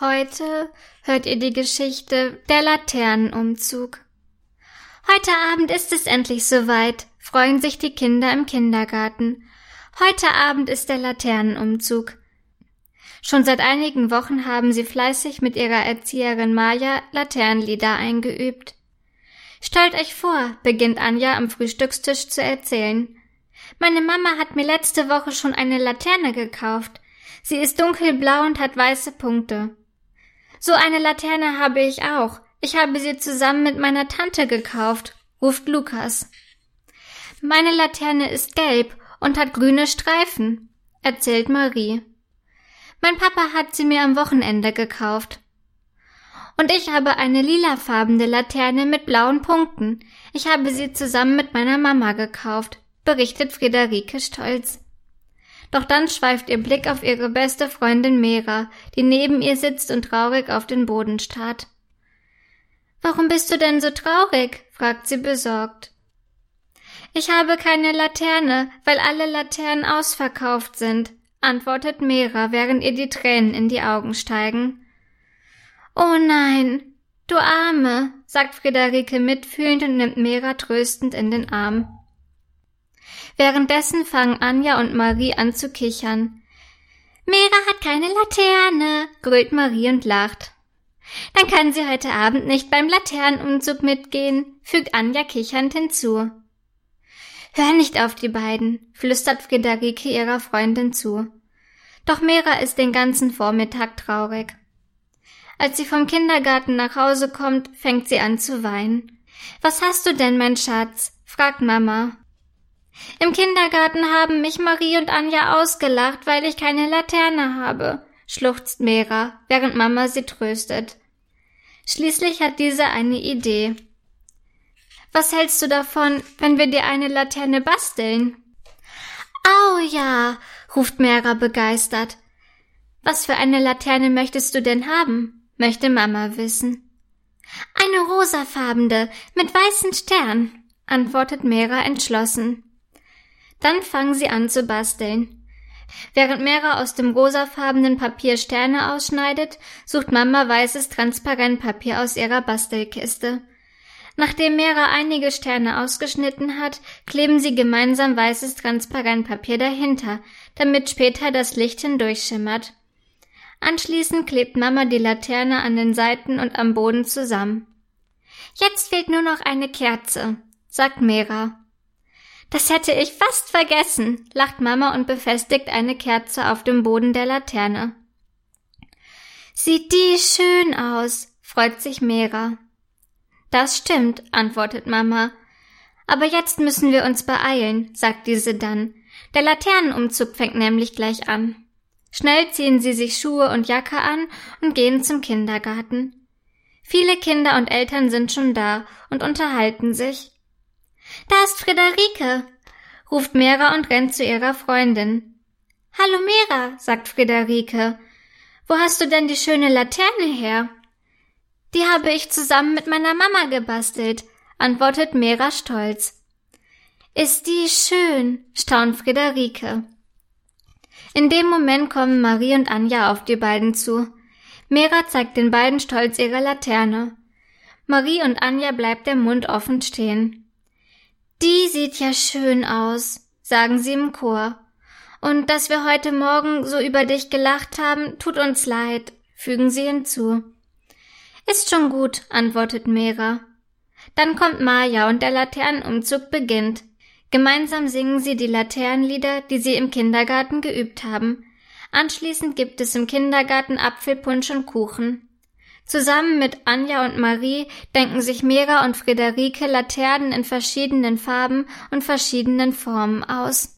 Heute hört ihr die Geschichte Der Laternenumzug. Heute Abend ist es endlich soweit, freuen sich die Kinder im Kindergarten. Heute Abend ist der Laternenumzug. Schon seit einigen Wochen haben sie fleißig mit ihrer Erzieherin Maja Laternenlieder eingeübt. Stellt euch vor, beginnt Anja am Frühstückstisch zu erzählen. Meine Mama hat mir letzte Woche schon eine Laterne gekauft. Sie ist dunkelblau und hat weiße Punkte. So eine Laterne habe ich auch. Ich habe sie zusammen mit meiner Tante gekauft, ruft Lukas. Meine Laterne ist gelb und hat grüne Streifen, erzählt Marie. Mein Papa hat sie mir am Wochenende gekauft. Und ich habe eine lilafarbene Laterne mit blauen Punkten. Ich habe sie zusammen mit meiner Mama gekauft, berichtet Friederike stolz. Doch dann schweift ihr Blick auf ihre beste Freundin Mera, die neben ihr sitzt und traurig auf den Boden starrt. Warum bist du denn so traurig? fragt sie besorgt. Ich habe keine Laterne, weil alle Laternen ausverkauft sind, antwortet Mera, während ihr die Tränen in die Augen steigen. Oh nein, du Arme, sagt Friederike mitfühlend und nimmt Mera tröstend in den Arm. Währenddessen fangen Anja und Marie an zu kichern. Mera hat keine Laterne, grölt Marie und lacht. Dann kann sie heute Abend nicht beim Laternenumzug mitgehen, fügt Anja kichernd hinzu. Hör nicht auf die beiden, flüstert Friederike ihrer Freundin zu. Doch Mera ist den ganzen Vormittag traurig. Als sie vom Kindergarten nach Hause kommt, fängt sie an zu weinen. Was hast du denn, mein Schatz? fragt Mama. Im Kindergarten haben mich Marie und Anja ausgelacht, weil ich keine Laterne habe, schluchzt Mera, während Mama sie tröstet. Schließlich hat diese eine Idee. Was hältst du davon, wenn wir dir eine Laterne basteln? Au ja, ruft Mera begeistert. Was für eine Laterne möchtest du denn haben? möchte Mama wissen. Eine rosafarbene mit weißen Stern, antwortet Mera entschlossen. Dann fangen sie an zu basteln. Während Mera aus dem rosafarbenen Papier Sterne ausschneidet, sucht Mama weißes Transparentpapier aus ihrer Bastelkiste. Nachdem Mera einige Sterne ausgeschnitten hat, kleben sie gemeinsam weißes Transparentpapier dahinter, damit später das Licht hindurchschimmert. Anschließend klebt Mama die Laterne an den Seiten und am Boden zusammen. Jetzt fehlt nur noch eine Kerze, sagt Mera. Das hätte ich fast vergessen, lacht Mama und befestigt eine Kerze auf dem Boden der Laterne. Sieht die schön aus, freut sich Mera. Das stimmt, antwortet Mama. Aber jetzt müssen wir uns beeilen, sagt diese dann. Der Laternenumzug fängt nämlich gleich an. Schnell ziehen sie sich Schuhe und Jacke an und gehen zum Kindergarten. Viele Kinder und Eltern sind schon da und unterhalten sich. Da ist Friederike, ruft Mera und rennt zu ihrer Freundin. Hallo Mera, sagt Friederike. Wo hast du denn die schöne Laterne her? Die habe ich zusammen mit meiner Mama gebastelt, antwortet Mera stolz. Ist die schön, staunt Friederike. In dem Moment kommen Marie und Anja auf die beiden zu. Mera zeigt den beiden stolz ihre Laterne. Marie und Anja bleibt der Mund offen stehen. Die sieht ja schön aus, sagen sie im Chor. Und dass wir heute Morgen so über dich gelacht haben, tut uns leid, fügen sie hinzu. Ist schon gut, antwortet Mera. Dann kommt Maja und der Laternenumzug beginnt. Gemeinsam singen sie die Laternenlieder, die sie im Kindergarten geübt haben. Anschließend gibt es im Kindergarten Apfelpunsch und Kuchen. Zusammen mit Anja und Marie denken sich Mera und Friederike Laternen in verschiedenen Farben und verschiedenen Formen aus.